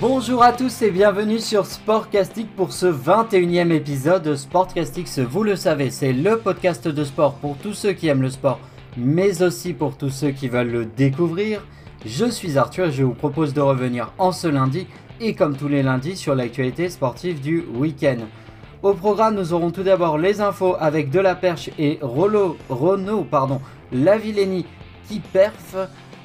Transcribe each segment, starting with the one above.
Bonjour à tous et bienvenue sur Sportcastix pour ce 21e épisode. Sportcastix, vous le savez, c'est le podcast de sport pour tous ceux qui aiment le sport, mais aussi pour tous ceux qui veulent le découvrir. Je suis Arthur et je vous propose de revenir en ce lundi et comme tous les lundis sur l'actualité sportive du week-end. Au programme, nous aurons tout d'abord les infos avec De La Perche et Renault pardon, Lavillenie qui perf.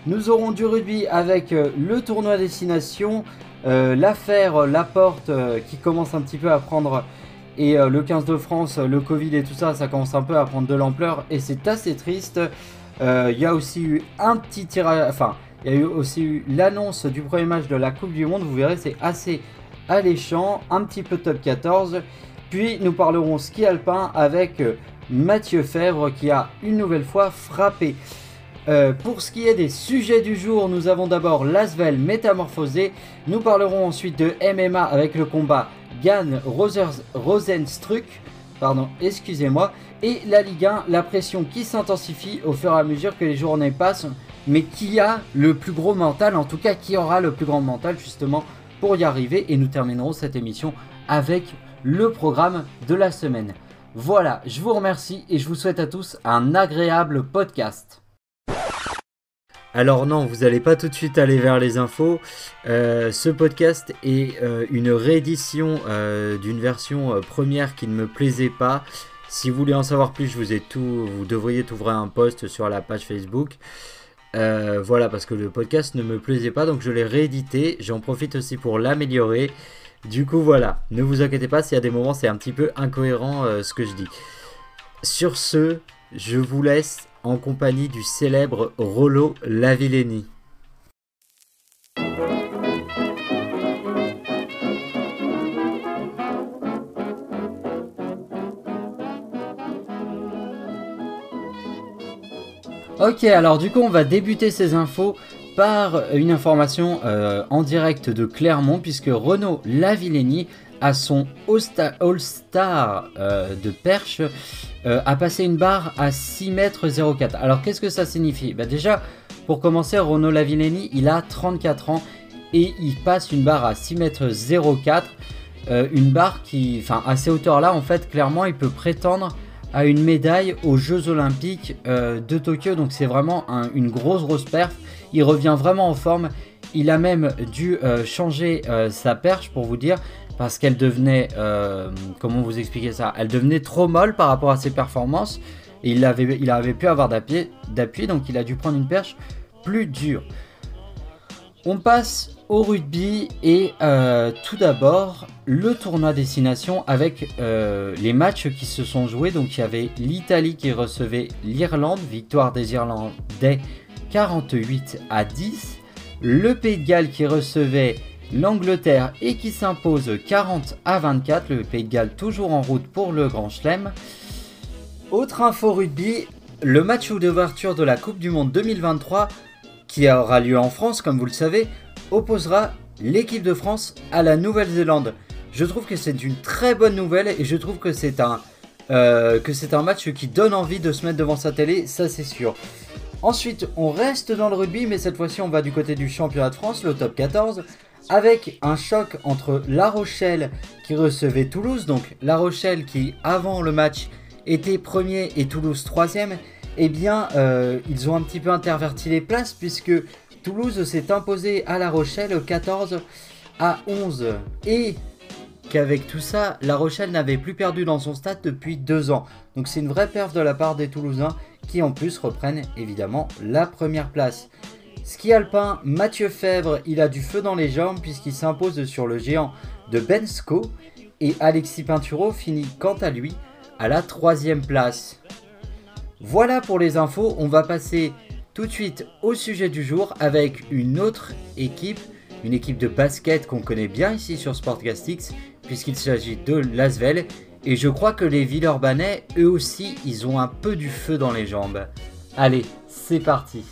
Nous aurons du rugby avec euh, le tournoi destination, l'affaire Laporte euh, qui commence un petit peu à prendre et le 15 de France, le Covid et tout ça, ça commence un peu à prendre de l'ampleur et c'est assez triste. Il y a aussi eu un petit tirage, enfin, il y a eu aussi eu l'annonce du premier match de la Coupe du Monde. Vous verrez, c'est assez alléchant, un petit peu top 14. Puis nous parlerons ski alpin avec Mathieu Fèvre qui a une nouvelle fois frappé. Euh, pour ce qui est des sujets du jour, nous avons d'abord l'Asvel métamorphosé. Nous parlerons ensuite de MMA avec le combat Gann Rosenstruck. Pardon, excusez-moi. Et la Ligue 1, la pression qui s'intensifie au fur et à mesure que les journées passent. Mais qui a le plus gros mental, en tout cas qui aura le plus grand mental justement pour y arriver. Et nous terminerons cette émission avec le programme de la semaine. Voilà, je vous remercie et je vous souhaite à tous un agréable podcast. Alors non, vous n'allez pas tout de suite aller vers les infos. Euh, ce podcast est euh, une réédition euh, d'une version première qui ne me plaisait pas. Si vous voulez en savoir plus, je vous ai tout, vous devriez ouvrir un post sur la page Facebook. voilà, parce que le podcast ne me plaisait pas, donc je l'ai réédité. J'en profite aussi pour l'améliorer. Du coup, voilà, ne vous inquiétez pas s'il y a des moments c'est un petit peu incohérent ce que je dis. Sur ce, je vous laisse en compagnie du célèbre Rollo Lavillenie. Ok, alors du coup on va débuter ces infos par une information euh, en direct de Clermont puisque Renaud Lavillenie à son All-Star euh, de perche euh, a passé une barre à 6 mètres 04. Alors qu'est-ce que ça signifie? Bah, Déjà, pour commencer, Renaud Lavillenie, il a 34 ans et il passe une barre à 6 mètres 04. Euh, une barre qui, enfin à ces hauteurs-là, en fait, clairement, il peut prétendre à une médaille aux Jeux Olympiques de Tokyo. Donc c'est vraiment une grosse, grosse perf. Il revient vraiment en forme. Il a même dû changer sa perche pour vous dire parce qu'elle devenait, euh, comment vous expliquer ça? Elle devenait trop molle par rapport à ses performances et il avait, il pu avoir d'appui, donc il a dû prendre une perche plus dure. On passe au rugby et euh, tout d'abord le tournoi destination avec euh, les matchs qui se sont joués. Donc il y avait l'Italie qui recevait l'Irlande, victoire des Irlandais 48 à 10. Le Pays de Galles qui recevait l'Angleterre et qui s'impose 40 à 24. Le Pays de Galles toujours en route pour le Grand Chelem. Autre info rugby, le match d'ouverture de la Coupe du Monde 2023 qui aura lieu en France comme vous le savez opposera l'équipe de France à la Nouvelle-Zélande. Je trouve que c'est une très bonne nouvelle et je trouve que c'est un, euh, que c'est un match qui donne envie de se mettre devant sa télé, ça c'est sûr. Ensuite, on reste dans le rugby, mais cette fois-ci on va du côté du championnat de France, le top 14 avec un choc entre La Rochelle qui recevait Toulouse, donc La Rochelle qui avant le match était premier et Toulouse troisième, eh bien euh, ils ont un petit peu interverti les places puisque Toulouse s'est imposé à La Rochelle 14 à 11 et qu'avec tout ça, La Rochelle n'avait plus perdu dans son stade depuis deux ans. Donc c'est une vraie perf de la part des Toulousains qui en plus reprennent évidemment la première place. Ski alpin, Mathieu Fèvre, il a du feu dans les jambes puisqu'il s'impose sur le géant de Bensko et Alexis Pinturo finit quant à lui à la troisième place. Voilà pour les infos, on va passer tout de suite au sujet du jour avec une autre équipe, une équipe de basket qu'on connaît bien ici sur Sportcastix puisqu'il s'agit de Lasvel et je crois que les Villeurbanais, eux aussi, ils ont un peu du feu dans les jambes. Allez, c'est parti.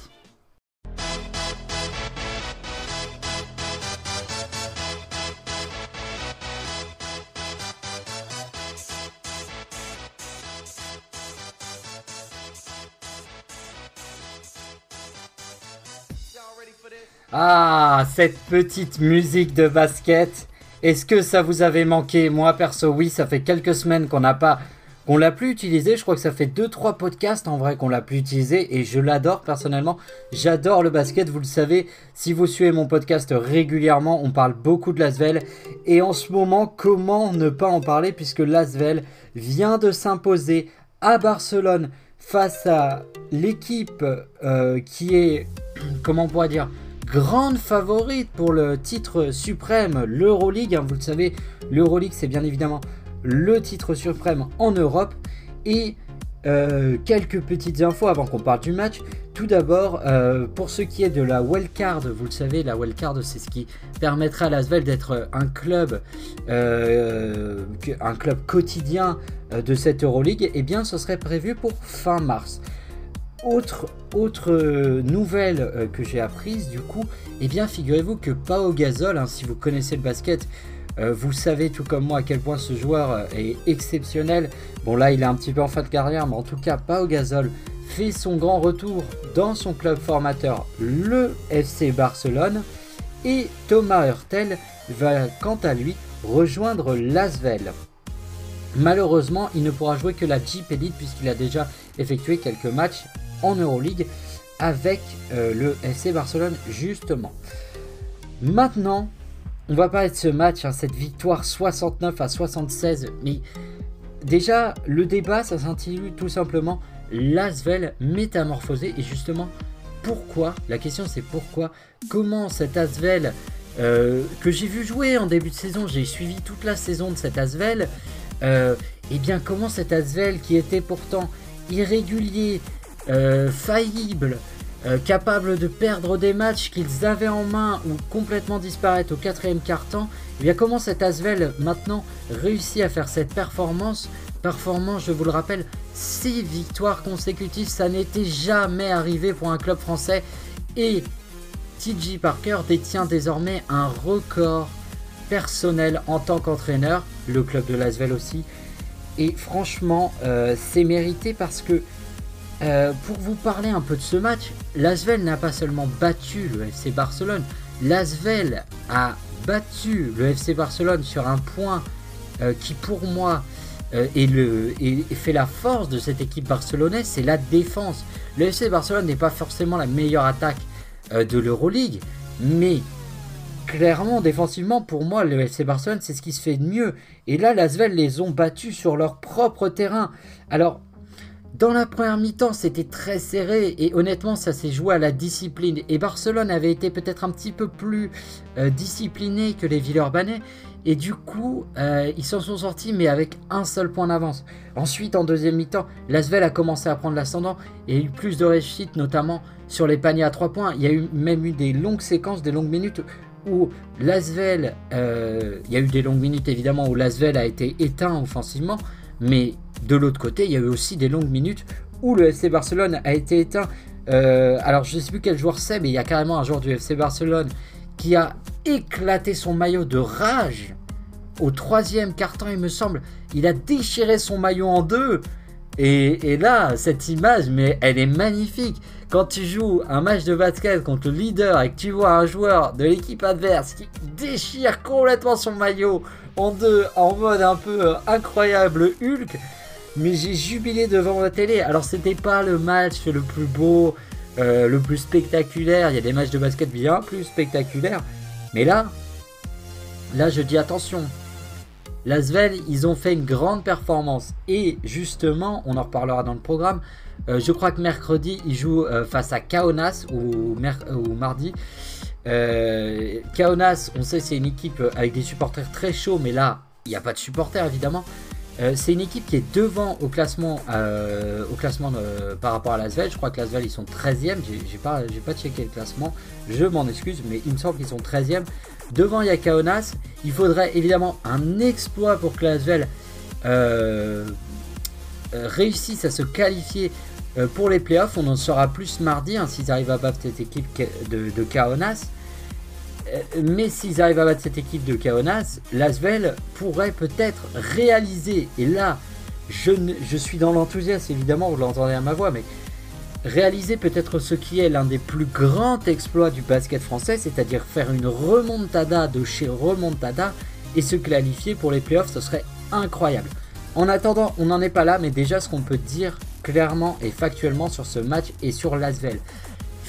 Ah, cette petite musique de basket. Est-ce que ça vous avait manqué? Moi perso, oui, ça fait quelques semaines qu'on n'a pas qu'on l'a plus utilisé. Je crois que ça fait 2-3 podcasts en vrai qu'on l'a plus utilisé et je l'adore personnellement. J'adore le basket, vous le savez. Si vous suivez mon podcast régulièrement, on parle beaucoup de Lasvel. Et en ce moment, comment ne pas en parler puisque Lasvel vient de s'imposer à Barcelone face à l'équipe euh, qui est, comment on pourrait dire, grande favorite pour le titre suprême, l'Euroleague. Hein, vous le savez, l'Euroleague c'est bien évidemment le titre suprême en Europe. Et euh, quelques petites infos avant qu'on parle du match. Tout d'abord, euh, pour ce qui est de la wildcard, vous le savez, la wildcard c'est ce qui permettra à Lasvel d'être un club, euh, quotidien de cette Euroleague. Et eh bien, ce serait prévu pour fin mars. Autre, autre nouvelle que j'ai apprise du coup, eh bien figurez-vous que Pau Gasol, hein, si vous connaissez le basket, euh, vous savez tout comme moi à quel point ce joueur euh, est exceptionnel. Bon là il est un petit peu en fin de carrière, mais en tout cas Pau Gasol fait son grand retour dans son club formateur, le FC Barcelone. Et Thomas Hurtel va quant à lui rejoindre l'Asvel. Malheureusement, il ne pourra jouer que la Jeep Elite puisqu'il a déjà effectué quelques matchs en Euroleague avec euh, le FC Barcelone justement. Maintenant, on va pas être ce match, hein, cette victoire 69 à 76, mais déjà le débat ça s'intitule tout simplement l'Asvel métamorphosé et justement pourquoi? La question c'est pourquoi? Comment cet Asvel euh, que j'ai vu jouer en début de saison, j'ai suivi toute la saison de cet Asvel, et euh, eh bien comment cet Asvel qui était pourtant irrégulier, euh, faillible, euh, capables de perdre des matchs qu'ils avaient en main ou complètement disparaître au quatrième quart-temps, eh bien comment cet Asvel maintenant réussit à faire cette performance? Performance, je vous le rappelle, 6 victoires consécutives, ça n'était jamais arrivé pour un club français. Et TJ Parker détient désormais un record personnel en tant qu'entraîneur, le club de Lasvel aussi. Et franchement, euh, c'est mérité parce que euh, pour vous parler un peu de ce match, Lasvel n'a pas seulement battu le FC Barcelone, Lasvel a battu le FC Barcelone sur un point euh, qui pour moi euh, est le, fait la force de cette équipe barcelonaise, c'est la défense. Le FC Barcelone n'est pas forcément la meilleure attaque de l'Euroleague, mais clairement défensivement pour moi le FC Barcelone c'est ce qui se fait de mieux. Et là Lasvel les ont battus sur leur propre terrain. Alors dans la première mi-temps, c'était très serré et honnêtement, ça s'est joué à la discipline. Et Barcelone avait été peut-être un petit peu plus euh, discipliné que les Villeurbanais. Et du coup, euh, ils s'en sont sortis, mais avec un seul point d'avance. Ensuite, en deuxième mi-temps, Lasvel a commencé à prendre l'ascendant et a eu plus de réussite, notamment sur les paniers à trois points. Il y a eu même eu des longues séquences, des longues minutes où Lasvel, euh, il y a eu des longues minutes évidemment où Lasvel a été éteint offensivement, mais de l'autre côté, il y a eu aussi des longues minutes où le FC Barcelone a été éteint. Euh, alors je ne sais plus quel joueur c'est, mais il y a carrément un joueur du FC Barcelone qui a éclaté son maillot de rage au troisième carton, il me semble. Il a déchiré son maillot en deux. Et, et, là, cette image, mais elle est magnifique. Quand tu joues un match de basket contre le leader et que tu vois un joueur de l'équipe adverse qui déchire complètement son maillot en deux, en mode un peu euh, incroyable Hulk, mais j'ai jubilé devant la télé. Alors c'était pas le match le plus beau, euh, le plus spectaculaire. Il y a des matchs de basket bien plus spectaculaires. Mais là, là je dis attention. L'Asvel, ils ont fait une grande performance. Et justement, on en reparlera dans le programme. Euh, je crois que mercredi, ils jouent euh, face à Kaunas ou, ou mardi. Kaunas, on sait, c'est une équipe avec des supporters très chauds, mais là, il n'y a pas de supporters évidemment. Euh, c'est une équipe qui est devant au classement, euh, par rapport à l'Asvel. Je crois que l'Asvel ils sont 13e. J'ai pas, pas checké le classement. Je m'en excuse, mais il me semble qu'ils sont 13e. Devant Yakaonas, il faudrait évidemment un exploit pour que l'Asvel euh, réussisse à se qualifier pour les playoffs. On en saura plus mardi hein, s'ils arrivent à battre cette équipe de, de Kaonas. Euh, mais s'ils arrivent à battre cette équipe de Kaonas, Lasvel pourrait peut-être réaliser, et là, je, suis dans l'enthousiasme, évidemment, vous l'entendez à ma voix, mais réaliser peut-être ce qui est l'un des plus grands exploits du basket français, c'est-à-dire faire une remontada de chez remontada et se qualifier pour les playoffs, ce serait incroyable. En attendant, on n'en est pas là, mais déjà ce qu'on peut dire clairement et factuellement sur ce match et sur l'Asvel.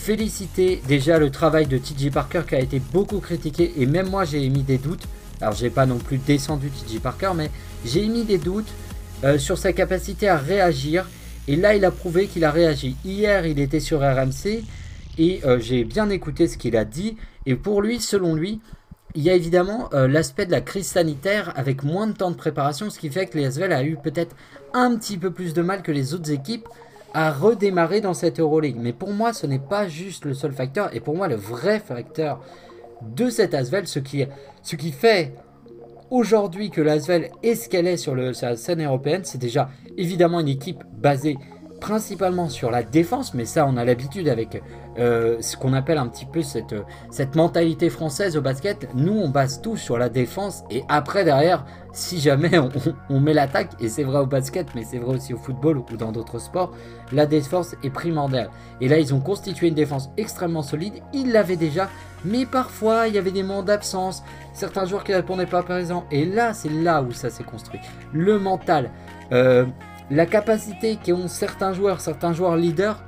Féliciter déjà le travail de TJ Parker qui a été beaucoup critiqué et même moi j'ai émis des doutes. Alors j'ai pas non plus descendu TJ Parker, mais j'ai émis des doutes euh, sur sa capacité à réagir. Et là, il a prouvé qu'il a réagi. Hier, il était sur RMC et euh, j'ai bien écouté ce qu'il a dit. Et pour lui, selon lui, il y a évidemment euh, l'aspect de la crise sanitaire avec moins de temps de préparation, ce qui fait que les Asvel a eu peut-être un petit peu plus de mal que les autres équipes à redémarrer dans cette Euroleague. Mais pour moi, ce n'est pas juste le seul facteur. Et pour moi, le vrai facteur de cette Asvel, ce qui, fait aujourd'hui que l'Asvel est ce qu'elle est sur la scène européenne, c'est déjà évidemment une équipe basée principalement sur la défense, mais ça on a l'habitude avec euh, ce qu'on appelle un petit peu cette, cette mentalité française au basket. Nous on base tout sur la défense et après derrière, si jamais on, met l'attaque, et c'est vrai au basket, mais c'est vrai aussi au football ou dans d'autres sports, la défense est primordiale. Et là ils ont constitué une défense extrêmement solide, ils l'avaient déjà, mais parfois il y avait des moments d'absence, certains joueurs qui ne répondaient pas exemple, et là c'est là où ça s'est construit. Le mental. Euh, la capacité qu'ont certains joueurs, certains joueurs leaders,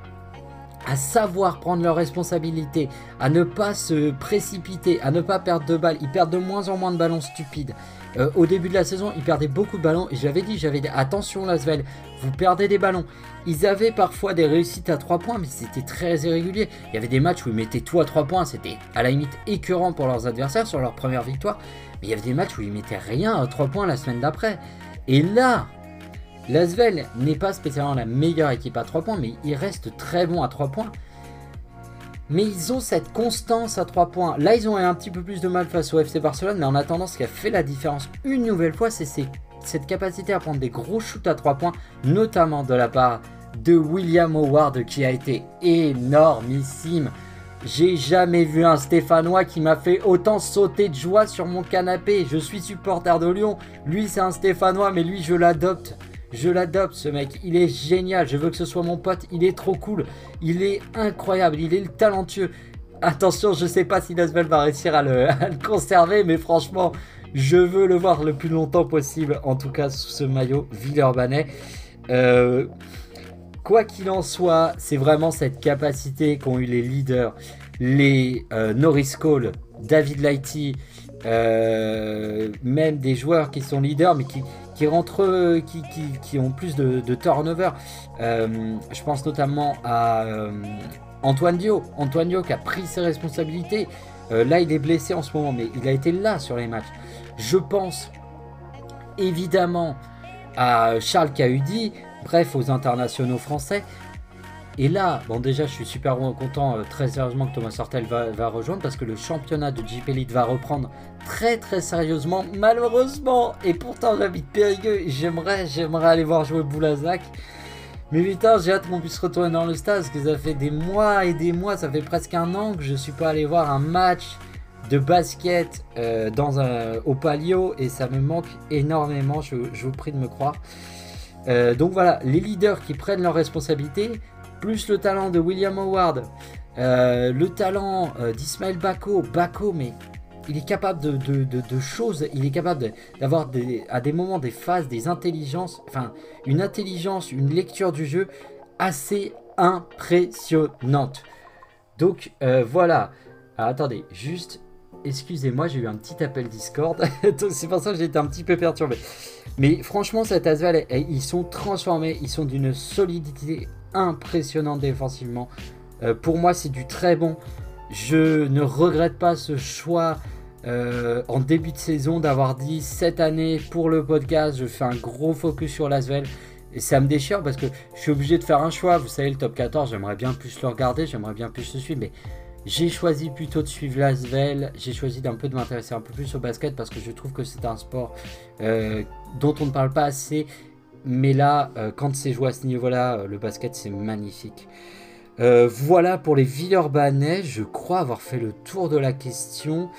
à savoir prendre leurs responsabilités, à ne pas se précipiter, à ne pas perdre de balles. Ils perdent de moins en moins de ballons stupides. Euh, au début de la saison, ils perdaient beaucoup de ballons. Et j'avais dit, j'avais dit, attention Lasvel, vous perdez des ballons. Ils avaient parfois des réussites à 3 points, mais c'était très irrégulier. Il y avait des matchs où ils mettaient tout à 3 points. C'était à la limite écœurant pour leurs adversaires sur leur première victoire. Mais il y avait des matchs où ils mettaient rien à 3 points la semaine d'après. Et là, L'Asvel n'est pas spécialement la meilleure équipe à 3 points, mais il reste très bon à 3 points. Mais ils ont cette constance à 3 points. Là, ils ont eu un petit peu plus de mal face au FC Barcelone, mais en attendant, ce qui a fait la différence une nouvelle fois, c'est cette capacité à prendre des gros shoots à 3 points, notamment de la part de William Howard, qui a été énormissime. J'ai jamais vu un Stéphanois qui m'a fait autant sauter de joie sur mon canapé. Je suis supporter de Lyon. Lui, c'est un Stéphanois, mais lui, je l'adopte. Je l'adopte ce mec, il est génial, je veux que ce soit mon pote, il est trop cool, il est incroyable, il est talentueux. Attention, je sais pas si Lasvel va réussir à le, conserver, mais franchement, je veux le voir le plus longtemps possible, en tout cas sous ce maillot Villeurbanais. Euh, quoi qu'il en soit, c'est vraiment cette capacité qu'ont eu les leaders, les euh, Norris Cole, David Lighty, euh, même des joueurs qui sont leaders, mais qui, qui rentrent, qui, qui, ont plus de, turnover. Euh, je pense notamment à euh, Antoine Dio. Antoine Dio qui a pris ses responsabilités. Euh, là, il est blessé en ce moment, mais il a été là sur les matchs. Je pense évidemment à Charles Cahudi, bref, aux internationaux français. Et là, bon déjà je suis super content, euh, très sérieusement que Thomas Sortel va, rejoindre parce que le championnat de Jeep Elite va reprendre très très sérieusement, malheureusement. Et pourtant j'habite Périgueux, j'aimerais, j'aimerais aller voir jouer Boulazac. Mais putain, j'ai hâte qu'on puisse retourner dans le stade parce que ça fait des mois et des mois, ça fait presque un an que je suis pas allé voir un match de basket euh, dans un, au Palio et ça me manque énormément, je, vous prie de me croire. Euh, donc voilà, les leaders qui prennent leurs responsabilités, plus le talent de William Howard, euh, le talent euh, d'Ismaël Bako, Bako, mais il est capable de, choses, il est capable d'avoir à des moments des phases, des intelligences, enfin une intelligence, une lecture du jeu assez impressionnante. Donc euh, voilà. attendez, juste, excusez-moi, j'ai eu un petit appel Discord, c'est pour ça que j'ai été un petit peu perturbé. Mais franchement, cet Asval, ils sont transformés, ils sont d'une solidité impressionnant défensivement. Euh, pour moi, c'est du très bon. Je ne regrette pas ce choix euh, en début de saison d'avoir dit cette année pour le podcast, je fais un gros focus sur Lasvel. Et ça me déchire parce que je suis obligé de faire un choix. Vous savez, le top 14, j'aimerais bien plus le regarder, j'aimerais bien plus le suivre. Mais j'ai choisi plutôt de suivre Lasvel. J'ai choisi d'un peu de m'intéresser un peu plus au basket parce que je trouve que c'est un sport euh, dont on ne parle pas assez mais là, euh, quand c'est joué à ce niveau-là, euh, le basket, c'est magnifique. Euh, voilà pour les Villeurbanais. Je crois avoir fait le tour de la question.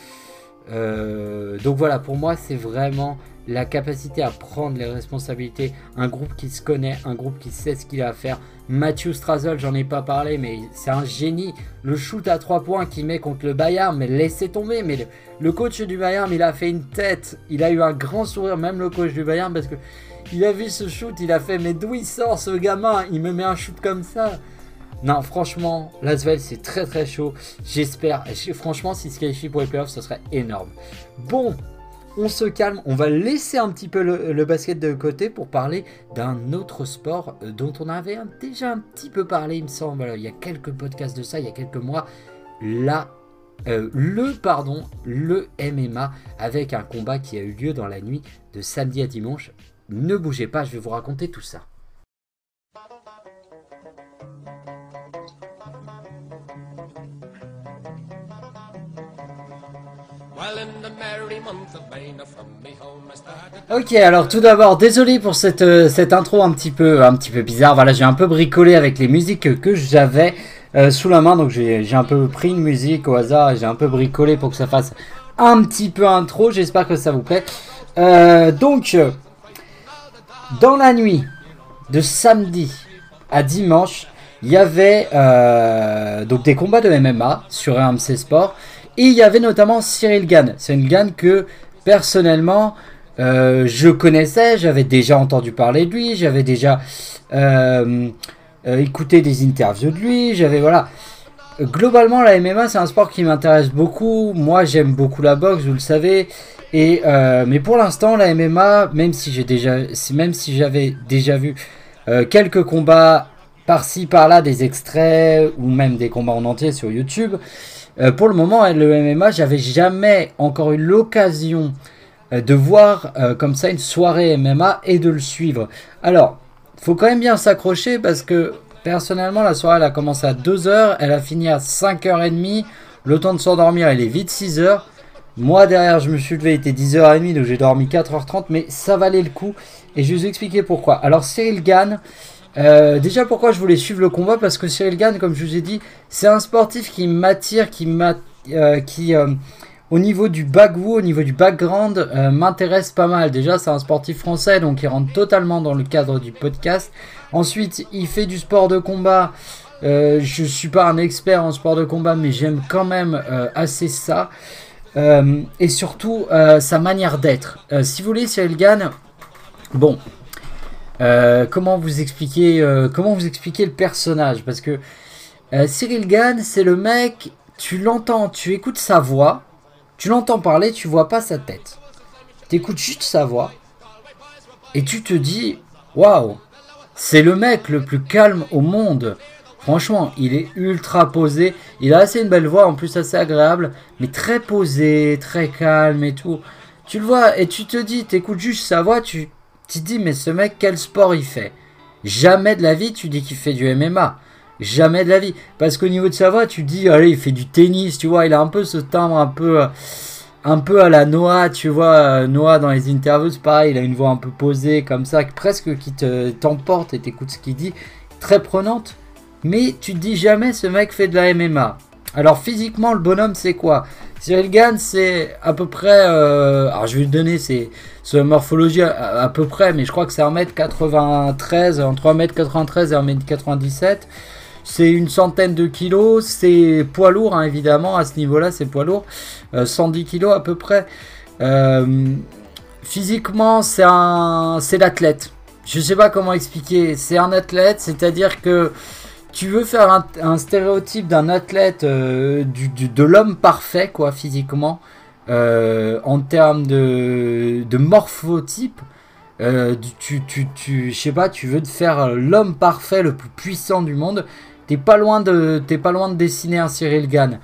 donc voilà, pour moi, c'est vraiment la capacité à prendre les responsabilités, un groupe qui se connaît, un groupe qui sait ce qu'il a à faire. Matthew Strazel, j'en ai pas parlé, mais c'est un génie. Le shoot à 3 points qu'il met contre le Bayern, mais laissez tomber. Mais le, coach du Bayern, il a fait une tête, il a eu un grand sourire, même le coach du Bayern, parce que il a vu ce shoot, il a fait mais d'où il sort ce gamin? Il me met un shoot comme ça. Non, franchement, Lasvel c'est très très chaud. J'espère, franchement, s'il se qualifie pour les playoffs, ce serait énorme. Bon, on se calme, on va laisser un petit peu le, basket de côté pour parler d'un autre sport euh, dont on avait déjà un petit peu parlé, il me semble, il y a quelques podcasts de ça, il y a quelques mois. Là, euh, le pardon, le MMA avec un combat qui a eu lieu dans la nuit de samedi à dimanche. Ne bougez pas, je vais vous raconter tout ça. Ok, alors tout d'abord, désolé pour cette, euh, cette intro un petit, peu, un petit peu bizarre. Voilà, j'ai un peu bricolé avec les musiques que j'avais euh, sous la main. Donc j'ai un peu pris une musique au hasard j'ai un peu bricolé pour que ça fasse un petit peu intro. J'espère que ça vous plaît. Euh, donc, dans la nuit de samedi à dimanche, il y avait donc des combats de MMA sur RMC Sport. Et il y avait notamment Cyril Gann. Cyril Gann que personnellement euh, je connaissais, j'avais déjà entendu parler de lui, j'avais déjà euh, euh, écouté des interviews de lui, j'avais voilà. Globalement, la MMA c'est un sport qui m'intéresse beaucoup. Moi, j'aime beaucoup la boxe, vous le savez. Et mais pour l'instant, la MMA, même si j'avais déjà vu quelques combats par-ci par-là, des extraits ou même des combats en entier sur YouTube. Euh, pour le moment, le MMA, j'avais jamais encore eu l'occasion euh, de voir euh, comme ça une soirée MMA et de le suivre. Alors, faut quand même bien s'accrocher parce que personnellement, la soirée elle a commencé à 2h, elle a fini à 5h30. Le temps de s'endormir, il est vite 6h. Moi derrière, je me suis levé, il était 10h30, donc j'ai dormi 4h30, mais ça valait le coup. Et je vais vous expliquer pourquoi. Alors Cyril Gann, euh, déjà, pourquoi je voulais suivre le combat? Parce que Cyril Gann, comme je vous ai dit, c'est un sportif qui m'attire, qui, euh, qui euh, au niveau du au niveau du background, m'intéresse pas mal. Déjà, c'est un sportif français, donc il rentre totalement dans le cadre du podcast. Ensuite, il fait du sport de combat. je suis pas un expert en sport de combat, mais j'aime quand même assez ça. Et surtout, sa manière d'être. si vous voulez, Cyril Gann, bon, euh, comment vous expliquer euh, comment vous expliquer le personnage? Parce que euh, Cyril Gann c'est le mec tu l'entends tu écoutes sa voix tu l'entends parler tu vois pas sa tête. Tu écoutes juste sa voix et tu te dis waouh c'est le mec le plus calme au monde franchement il est ultra posé il a assez une belle voix en plus assez agréable mais très posé très calme et tout tu le vois et tu te dis t'écoutes juste sa voix tu te dis, mais ce mec, quel sport il fait? Jamais de la vie, tu dis qu'il fait du MMA. Jamais de la vie. Parce qu'au niveau de sa voix, tu dis, allez, il fait du tennis, tu vois, il a un peu ce timbre un peu, euh, un peu à la Noah, tu vois. Euh, Noah, dans les interviews, pareil, il a une voix un peu posée, comme ça, presque qui te, t'emporte et t'écoutes ce qu'il dit. Très prenante. Mais tu dis jamais, ce mec fait de la MMA. Alors, physiquement, le bonhomme, c'est quoi? Cyril Gann, c'est à peu près. Euh, alors, je vais lui donner ses, morphologie à, peu près, mais je crois que c'est 1m93, entre 1m93 et 1m97. C'est une centaine de kilos, c'est poids lourd, hein, évidemment, à ce niveau-là, c'est poids lourd. 110 euh, kilos à peu près. Euh, physiquement, c'est un, l'athlète. Je sais pas comment expliquer. C'est un athlète, c'est-à-dire que tu veux faire un, stéréotype d'un athlète, euh, de l'homme parfait, quoi, physiquement, euh, en termes de, morphotype, euh, tu, tu, tu sais pas, tu veux faire l'homme parfait, le plus puissant du monde, t'es pas loin de, pas loin de dessiner un Cyril Gann.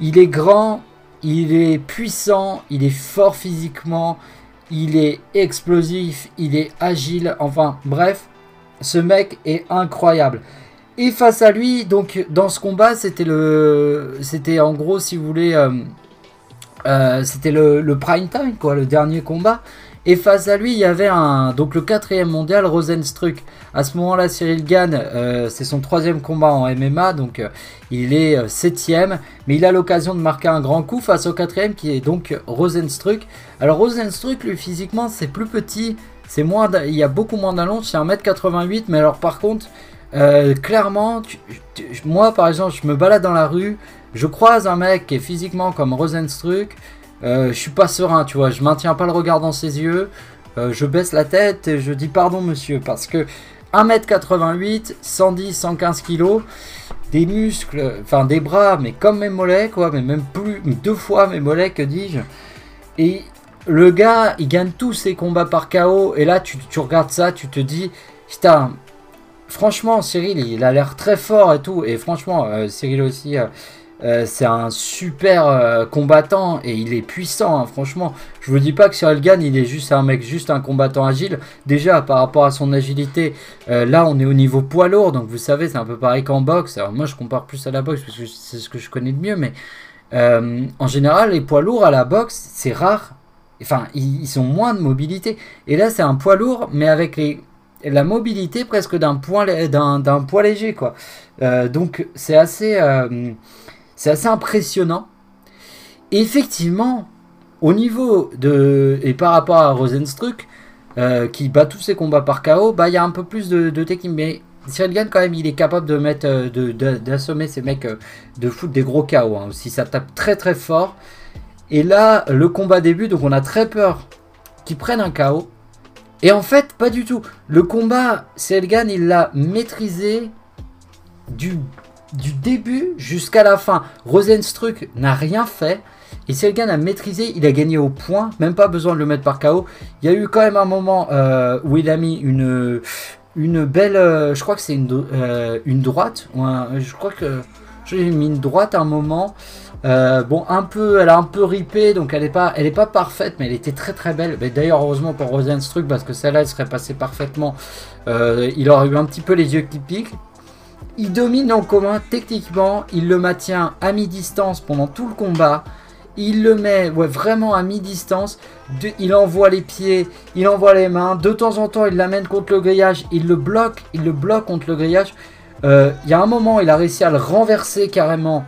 Il est grand, il est puissant, il est fort physiquement, il est explosif, il est agile, enfin bref, ce mec est incroyable. Et face à lui, donc dans ce combat, c'était le, c'était en gros, si vous voulez, euh, euh, c'était le, prime time, quoi, le dernier combat. Et face à lui, il y avait un, donc le quatrième mondial, Rosenstruck. À ce moment-là, Cyril Gann, euh, c'est son troisième combat en MMA, donc il est septième. Mais il a l'occasion de marquer un grand coup face au quatrième, qui est donc Rosenstruck. Alors Rosenstruck, lui, physiquement, c'est plus petit. C'est moins, il y a beaucoup moins d'allonge, c'est 1m88. Mais alors, par contre, clairement, moi, par exemple, je me balade dans la rue, je croise un mec qui est physiquement comme Rosenstruck. Euh, je suis pas serein, tu vois, je maintiens pas le regard dans ses yeux, euh, je baisse la tête et je dis pardon monsieur, parce que 1m88, 110, 115 kg, des muscles, enfin des bras, mais comme mes mollets, quoi, mais même plus, deux fois mes mollets, que dis-je. Et le gars, il gagne tous ses combats par KO, et là tu, regardes ça, tu te dis, putain, franchement, Cyril, il a l'air très fort et tout, et franchement, euh, Cyril aussi euh, c'est un super euh, combattant et il est puissant, hein, franchement. Je vous dis pas que Cyril Gann, il est juste un mec, juste un combattant agile. Déjà, par rapport à son agilité, euh, là, on est au niveau poids lourd, donc vous savez, c'est un peu pareil qu'en boxe. Alors, moi, je compare plus à la boxe parce que c'est ce que je connais de mieux, mais en général, les poids lourds à la boxe, c'est rare. Enfin, ils, sont moins de mobilité. Et là, c'est un poids lourd, mais avec les, la mobilité presque d'un poids, d'un poids léger, quoi. donc, c'est assez. C'est assez impressionnant. effectivement, au niveau de. Et par rapport à Rosenstruck, euh, qui bat tous ses combats par KO, bah, il y a un peu plus de, technique. Mais Cyril quand même, il est capable de mettre, euh, d'assommer ces mecs, euh, de foutre des gros KO. Hein, aussi, ça tape très très fort. Et là, le combat débute, donc on a très peur qu'ils prennent un KO. Et en fait, pas du tout. Le combat, Gann, il l'a maîtrisé du début jusqu'à la fin. Rosenstruck n'a rien fait. Et Selgan a maîtrisé, il a gagné au point, même pas besoin de le mettre par KO. Il y a eu quand même un moment euh, où il a mis une, une belle, euh, je crois que c'est une, euh, une droite, je crois que j'ai mis une droite à un moment. Bon, un peu, elle a un peu ripé, donc elle est pas, elle est pas parfaite, mais elle était très très belle. D'ailleurs, heureusement pour Rosenstruck, parce que celle-là, elle serait passée parfaitement. il aurait eu un petit peu les yeux qui piquent. Il domine en commun techniquement, il le maintient à mi-distance pendant tout le combat. Il le met ouais, vraiment à mi-distance. Il envoie les pieds, il envoie les mains. De temps en temps, il l'amène contre le grillage. Il le bloque, il le bloque contre le grillage. Euh, il y a un moment, il a réussi à le renverser carrément.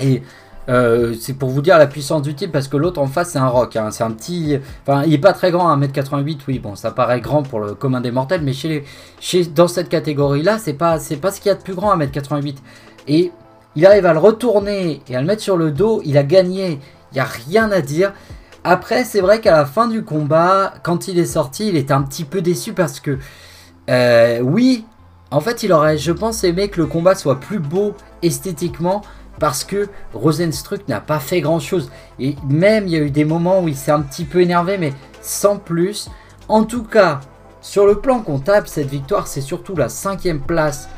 Et euh, c'est pour vous dire la puissance du type parce que l'autre en face c'est un rock. Hein. C'est un petit. Enfin, il est pas très grand, 1m88, oui, bon, ça paraît grand pour le commun des mortels, mais chez chez, dans cette catégorie-là, c'est pas, c'est pas ce qu'il y a de plus grand, 1m88. Et il arrive à le retourner et à le mettre sur le dos, il a gagné, il n'y a rien à dire. Après, c'est vrai qu'à la fin du combat, quand il est sorti, il était un petit peu déçu parce que, euh, oui, en fait, il aurait, je pense, aimé que le combat soit plus beau esthétiquement parce que Rosenstruck n'a pas fait grand chose. Et même il y a eu des moments où il s'est un petit peu énervé, mais sans plus. En tout cas, sur le plan comptable, cette victoire, c'est surtout la cinquième place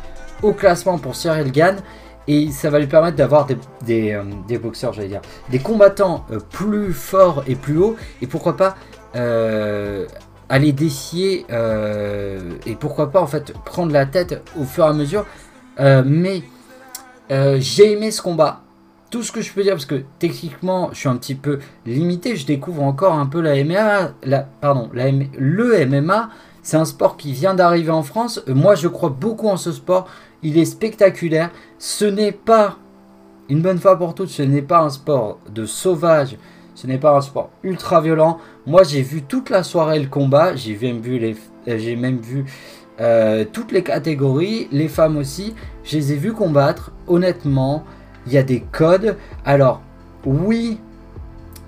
au classement pour Cyril Gann. Et ça va lui permettre d'avoir des, euh, boxeurs, j'allais dire, des combattants euh, plus forts et plus hauts. Et pourquoi pas euh, aller défier et pourquoi pas en fait prendre la tête au fur et à mesure. mais euh, j'ai aimé ce combat. Tout ce que je peux dire, parce que techniquement, je suis un petit peu limité, je découvre encore un peu la MMA. Pardon, le MMA, c'est un sport qui vient d'arriver en France. Euh, moi, je crois beaucoup en ce sport. Il est spectaculaire. Ce n'est pas, une bonne fois pour toutes, ce n'est pas un sport de sauvage. Ce n'est pas un sport ultra violent. Moi, j'ai vu toute la soirée le combat. J'ai même vu les, j'ai même vu euh, toutes les catégories, les femmes aussi, je les ai vues combattre. Honnêtement, il y a des codes. Alors, oui,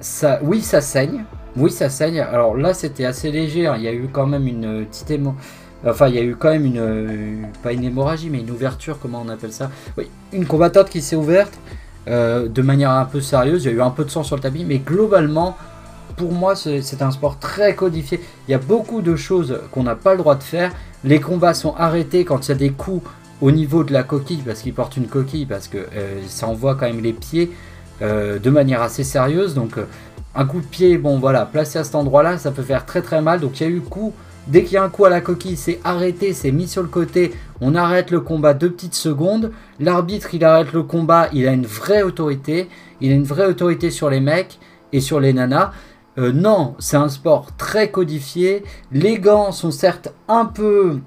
ça, oui, ça saigne. Oui, ça saigne. Alors là, c'était assez léger. Hein. Il y a eu quand même une petite émo... Enfin, il y a eu quand même une... Pas une hémorragie, mais une ouverture, comment on appelle ça? Oui, une combattante qui s'est ouverte euh, de manière un peu sérieuse. Il y a eu un peu de sang sur le tapis, mais globalement, pour moi, c'est un sport très codifié. Il y a beaucoup de choses qu'on n'a pas le droit de faire. Les combats sont arrêtés quand il y a des coups au niveau de la coquille, parce qu'il porte une coquille, parce que euh, ça envoie quand même les pieds euh, de manière assez sérieuse. Donc, euh, un coup de pied, bon voilà, placé à cet endroit-là, ça peut faire très très mal. Donc, il y a eu coup. Dès qu'il y a un coup à la coquille, c'est arrêté, c'est mis sur le côté. On arrête le combat deux petites secondes. L'arbitre, il arrête le combat. Il a une vraie autorité. Il a une vraie autorité sur les mecs et sur les nanas. non, c'est un sport très codifié. Les gants sont certes un peu,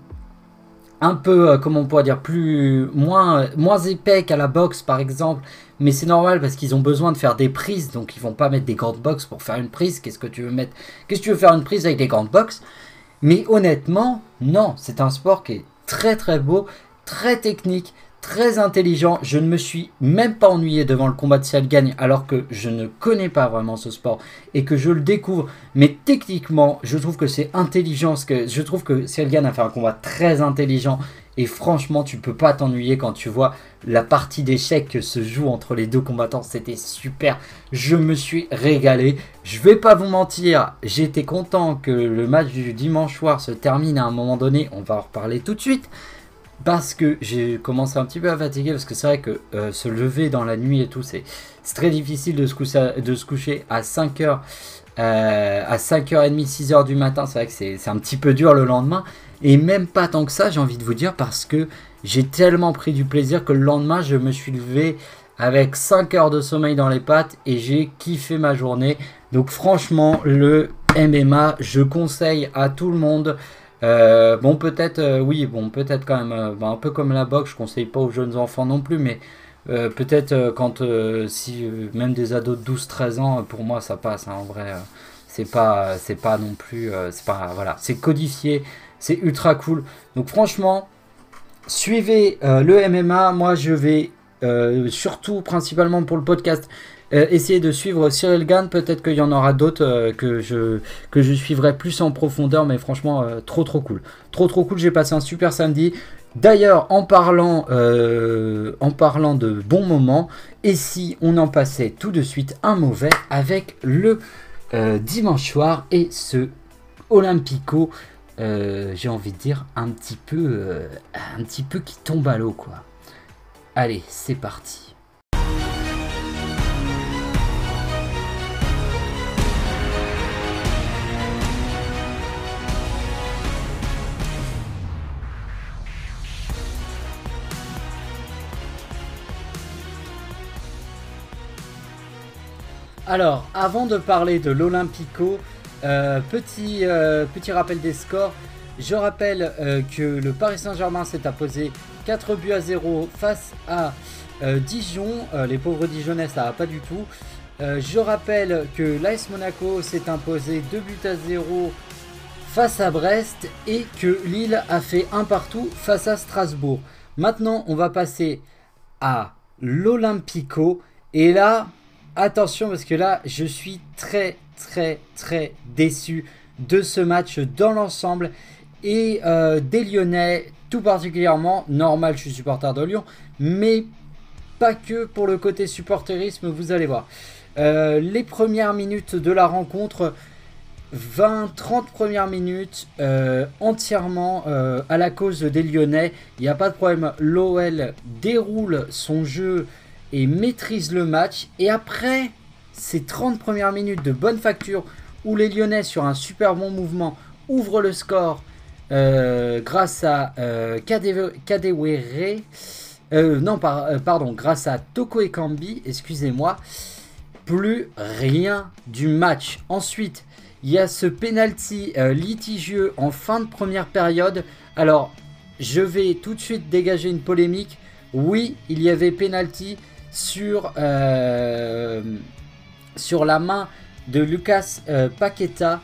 un peu, euh, comment on pourrait dire, plus moins, épais qu'à la boxe par exemple. Mais c'est normal parce qu'ils ont besoin de faire des prises, donc ils vont pas mettre des gants de boxe pour faire une prise. Qu'est-ce que tu veux mettre? Qu'est-ce que tu veux faire une prise avec des gants de boxe Mais honnêtement, non, c'est un sport qui est très très beau, très technique, très intelligent. Je ne me suis même pas ennuyé devant le combat de Gagne alors que je ne connais pas vraiment ce sport et que je le découvre. Mais techniquement, je trouve que c'est intelligent. Que je trouve que Gagne a fait un combat très intelligent. Et franchement, tu peux pas t'ennuyer quand tu vois la partie d'échecs que se joue entre les deux combattants. C'était super. Je me suis régalé. Je vais pas vous mentir, j'étais content que le match du dimanche soir se termine à un moment donné. On va en reparler tout de suite parce que j'ai commencé un petit peu à fatiguer, parce que c'est vrai que euh, se lever dans la nuit et tout, c'est très difficile de se coucher, coucher à 5h, euh, à 5h30, 6h du matin, c'est vrai que c'est un petit peu dur le lendemain, et même pas tant que ça, j'ai envie de vous dire, parce que j'ai tellement pris du plaisir que le lendemain, je me suis levé avec 5 heures de sommeil dans les pattes, et j'ai kiffé ma journée. Donc franchement, le MMA, je conseille à tout le monde. Euh, bon, peut-être, euh, oui, bon, peut-être quand même, euh, bah, un peu comme la boxe, je conseille pas aux jeunes enfants non plus, mais peut-être quand, si même des ados de 12-13 ans, pour moi, ça passe, hein, en vrai, c'est pas, c'est pas non plus, c'est pas, voilà, c'est codifié, c'est ultra cool. Donc, franchement, suivez le MMA, moi, je vais surtout, principalement pour le podcast, essayez de suivre Cyril Gann, peut-être qu'il y en aura d'autres euh, que, je, suivrai plus en profondeur, mais franchement, euh, trop trop cool. Trop trop cool, j'ai passé un super samedi. D'ailleurs, en, parlant, en parlant de bons moments, et si on en passait tout de suite un mauvais avec le dimanche soir et ce Olympico, j'ai envie de dire, un petit peu, un petit peu qui tombe à l'eau, quoi. Allez, c'est parti. Alors, avant de parler de l'Olympico, euh, petit, euh, petit rappel des scores. Je rappelle euh, que le Paris Saint-Germain s'est imposé 4 buts à 0 face à Dijon. les pauvres Dijonnais, ça va pas du tout. je rappelle que l'AS Monaco s'est imposé 2 buts à 0 face à Brest et que Lille a fait un partout face à Strasbourg. Maintenant, on va passer à l'Olympico. Et là, attention parce que là, je suis très, très, très déçu de ce match dans l'ensemble et euh, des Lyonnais tout particulièrement. Normal, je suis supporter de Lyon, mais pas que pour le côté supporterisme, vous allez voir. Euh, les premières minutes de la rencontre, 20-30 premières minutes, euh, entièrement à la cause des Lyonnais. Il n'y a pas de problème. L'OL déroule son jeu et maîtrise le match. Et après ces 30 premières minutes de bonne facture où les Lyonnais, sur un super bon mouvement, ouvrent le score euh, grâce à euh, Kadewere. Euh, non, euh, pardon, grâce à Toko Ekambi, excusez-moi. Plus rien du match. Ensuite, il y a ce penalty litigieux en fin de première période. Alors, je vais tout de suite dégager une polémique. Oui, il y avait penalty sur, euh, sur la main de Lucas euh, Paqueta.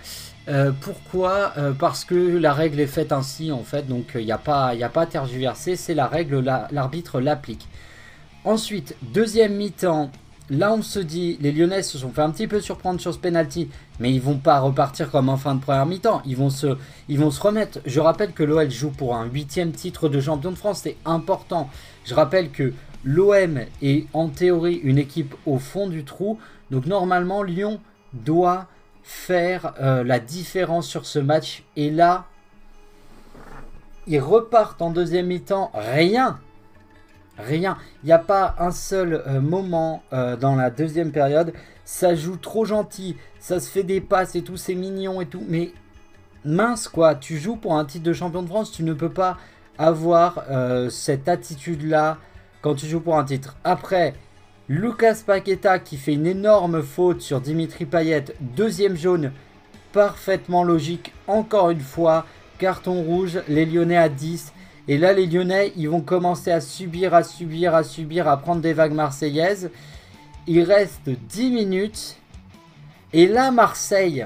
Euh, pourquoi? Parce que la règle est faite ainsi en fait, donc il n'y a, pas, a pas à tergiverser, c'est la règle, l'arbitre l'applique. Ensuite, deuxième mi-temps, là on se dit, les Lyonnais se sont fait un petit peu surprendre sur ce penalty, mais ils vont pas repartir comme en fin de première mi-temps, ils vont se, ils vont se remettre. Je rappelle que l'OL joue pour un huitième titre de champion de France, c'est important. Je rappelle que L'OM est en théorie une équipe au fond du trou. Donc normalement, Lyon doit faire euh, la différence sur ce match. Et là, ils repartent en deuxième mi-temps. Rien. Rien. Il n'y a pas un seul euh, moment euh, dans la deuxième période. Ça joue trop gentil. Ça se fait des passes et tout. C'est mignon et tout. Mais mince quoi. Tu joues pour un titre de champion de France. Tu ne peux pas avoir cette attitude-là quand tu joues pour un titre. Après, Lucas Paqueta qui fait une énorme faute sur Dimitri Payet. Deuxième jaune, parfaitement logique. Encore une fois, carton rouge, les Lyonnais à 10. Et là, les Lyonnais, ils vont commencer à subir, à subir, à subir, à prendre des vagues marseillaises. Il reste 10 minutes. Et là, Marseille,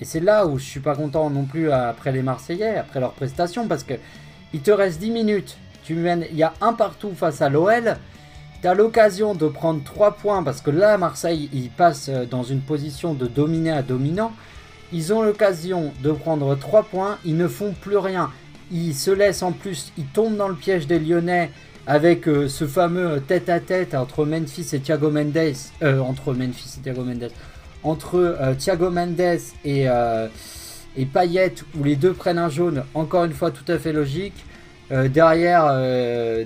et c'est là où je suis pas content non plus après les Marseillais, après leur prestation, parce que il te reste 10 minutes. Tu mènes, il y a un partout face à l'OL. Tu as l'occasion de prendre 3 points, parce que là, Marseille, ils passent dans une position de dominer à dominant. Ils ont l'occasion de prendre 3 points, ils ne font plus rien. Ils se laissent en plus, ils tombent dans le piège des Lyonnais avec euh, ce fameux tête-à-tête entre Memphis et Thiago Mendes. Euh, entre Memphis et Thiago Mendes entre euh, Thiago Mendes et, euh, et où les deux prennent un jaune, encore une fois tout à fait logique. Euh, derrière,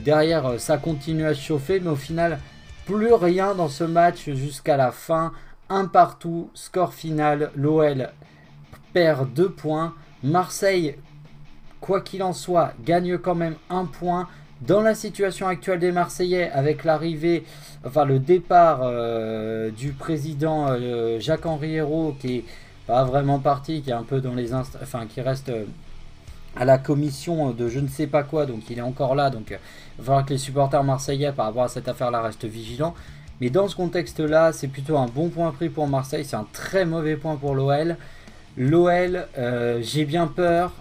derrière, ça continue à chauffer, mais au final, plus rien dans ce match jusqu'à la fin. Un partout, score final, l'OL perd deux points. Marseille, quoi qu'il en soit, gagne quand même un point. Dans la situation actuelle des Marseillais, avec l'arrivée, enfin le départ euh, du président euh, Jacques-Henri qui est pas vraiment parti, qui est un peu dans les enfin qui reste euh, à la commission de je ne sais pas quoi, donc il est encore là, donc il va falloir que les supporters marseillais par rapport à cette affaire-là restent vigilants. Mais dans ce contexte-là, c'est plutôt un bon point pris pour Marseille, c'est un très mauvais point pour l'OL. L'OL, j'ai bien peur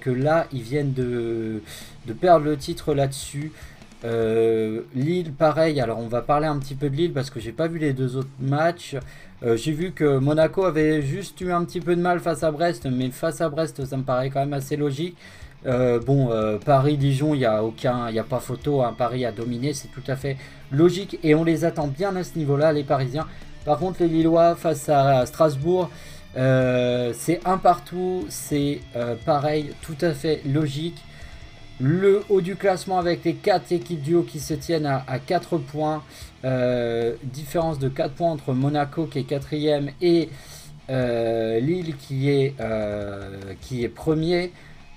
que là, ils viennent de de perdre le titre là-dessus. Euh, Lille, pareil. Alors, on va parler un petit peu de Lille parce que j'ai pas vu les deux autres matchs. Euh, j'ai vu que Monaco avait juste eu un petit peu de mal face à Brest, mais face à Brest, ça me paraît quand même assez logique. Euh, bon, Paris-Dijon, il n'y a aucun, il a pas photo. Hein. Paris a dominé, c'est tout à fait logique et on les attend bien à ce niveau-là, les Parisiens. Par contre, les Lillois face à Strasbourg, c'est un partout, c'est pareil, tout à fait logique. Le haut du classement avec les 4 équipes du haut qui se tiennent à, 4 points. Euh, différence de 4 points entre Monaco qui est quatrième et euh, Lille qui est, euh, qui est premier.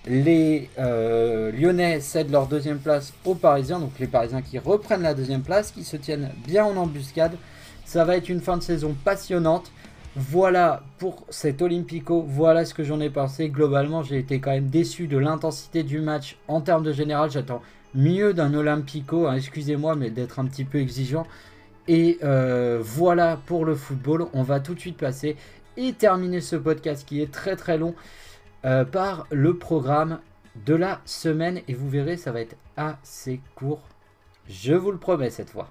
Les Lyonnais cèdent leur deuxième place aux Parisiens, donc les Parisiens qui reprennent la deuxième place, qui se tiennent bien en embuscade. Ça va être une fin de saison passionnante. Voilà pour cet Olympico, voilà ce que j'en ai pensé. Globalement, j'ai été quand même déçu de l'intensité du match en termes de général. J'attends mieux d'un Olympico, hein, excusez-moi, mais d'être un petit peu exigeant. Et euh, voilà pour le football. On va tout de suite passer et terminer ce podcast qui est très très long euh, par le programme de la semaine. Et vous verrez, ça va être assez court. Je vous le promets cette fois.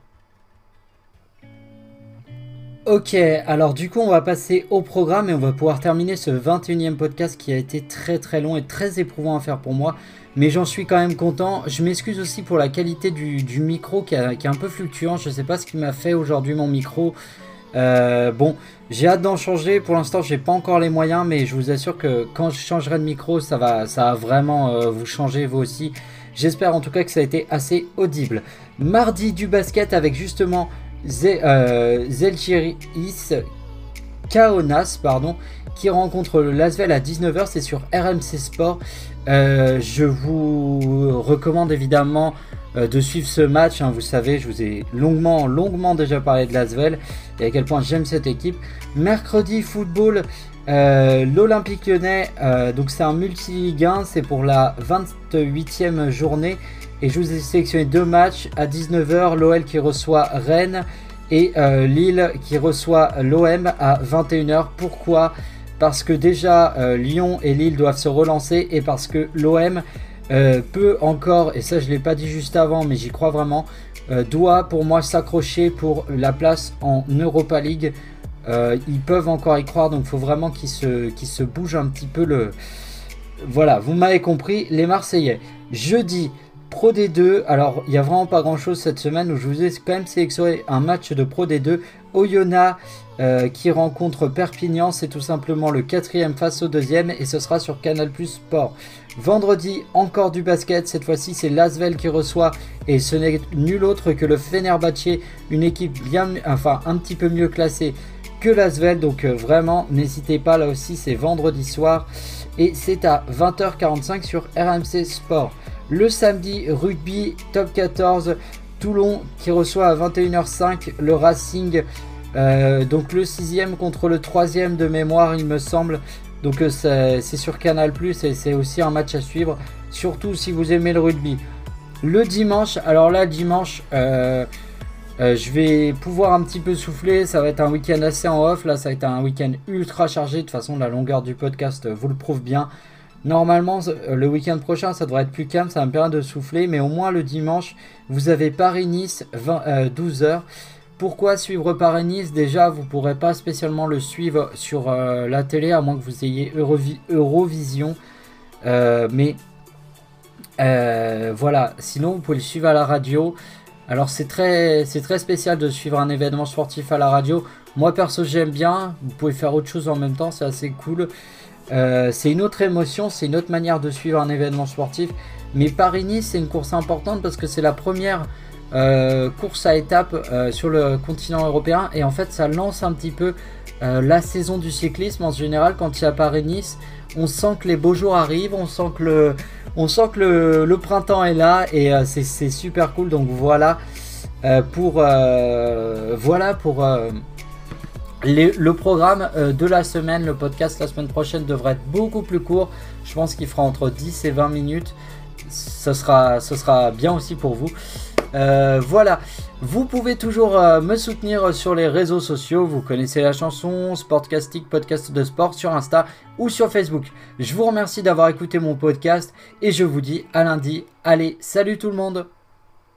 Ok, alors du coup on va passer au programme et on va pouvoir terminer ce 21e podcast qui a été très très long et très éprouvant à faire pour moi. Mais j'en suis quand même content. Je m'excuse aussi pour la qualité du, micro qui, est un peu fluctuant. Je ne sais pas ce qui m'a fait aujourd'hui mon micro. Euh, bon, j'ai hâte d'en changer. Pour l'instant, j'ai pas encore les moyens, mais je vous assure que quand je changerai de micro, ça va, ça va vraiment euh, vous changer vous aussi. J'espère en tout cas que ça a été assez audible. Mardi du basket avec justement euh, Zelchiris Kaonas, pardon, qui rencontre le Lasvel à 19h, c'est sur RMC Sport. Euh, je vous recommande évidemment euh, de suivre ce match. Hein. vous savez, je vous ai longuement, longuement déjà parlé de Lasvel et à quel point j'aime cette équipe. Mercredi, football, l'Olympique lyonnais, donc c'est un multi-ligue c'est pour la 28e journée. Et je vous ai sélectionné deux matchs à 19h, l'OL qui reçoit Rennes et euh, Lille qui reçoit l'OM à 21h. Pourquoi? Parce que déjà euh, Lyon et Lille doivent se relancer et parce que l'OM euh, peut encore, et ça je ne l'ai pas dit juste avant mais j'y crois vraiment, doit pour moi s'accrocher pour la place en Europa League. ils peuvent encore y croire donc il faut vraiment qu'ils se, qu se bougent un petit peu le... Voilà, vous m'avez compris, les Marseillais. Jeudi, Pro D2, alors il n'y a vraiment pas grand chose cette semaine où je vous ai quand même sélectionné un match de Pro D2. Oyonnax euh, qui rencontre Perpignan, c'est tout simplement le quatrième face au deuxième et ce sera sur Canal Plus Sport. Vendredi, encore du basket, cette fois-ci c'est Lasvel qui reçoit et ce n'est nul autre que le Fenerbahce, une équipe bien, enfin un petit peu mieux classée que Lasvel, donc euh, vraiment n'hésitez pas, là aussi c'est vendredi soir. Et c'est à 20h45 sur RMC Sport. Le samedi, rugby top 14. Toulon qui reçoit à 21h05 le Racing. donc le sixième contre le troisième de mémoire, il me semble. Donc c'est sur Canal et c'est aussi un match à suivre, surtout si vous aimez le rugby. Le dimanche, alors là dimanche, euh, je vais pouvoir un petit peu souffler, ça va être un week-end assez en off, là ça va être un week-end ultra chargé, de toute façon la longueur du podcast vous le prouve bien. Normalement euh, le week-end prochain ça devrait être plus calme, ça va me permettre de souffler, mais au moins le dimanche vous avez Paris-Nice 12h. Euh, Pourquoi suivre Paris-Nice? Déjà vous ne pourrez pas spécialement le suivre sur la télé à moins que vous ayez Eurovision. mais voilà, sinon vous pouvez le suivre à la radio. Alors c'est très, c'est très spécial de suivre un événement sportif à la radio. Moi perso j'aime bien, vous pouvez faire autre chose en même temps, c'est assez cool. Euh, c'est une autre émotion, c'est une autre manière de suivre un événement sportif. Mais Paris-Nice c'est une course importante parce que c'est la première euh, course à étapes euh, sur le continent européen et en fait ça lance un petit peu la saison du cyclisme en général quand il y a Paris-Nice. On sent que les beaux jours arrivent, on sent que le, on sent que le, printemps est là et c'est super cool. Donc voilà pour, voilà pour le programme de la semaine. Le podcast la semaine prochaine devrait être beaucoup plus court. Je pense qu'il fera entre 10 et 20 minutes. Ce sera, ce sera bien aussi pour vous. voilà. Vous pouvez toujours euh, me soutenir sur les réseaux sociaux. Vous connaissez la chanson Sportcastic, podcast de sport sur Insta ou sur Facebook. Je vous remercie d'avoir écouté mon podcast et je vous dis à lundi. Allez, salut tout le monde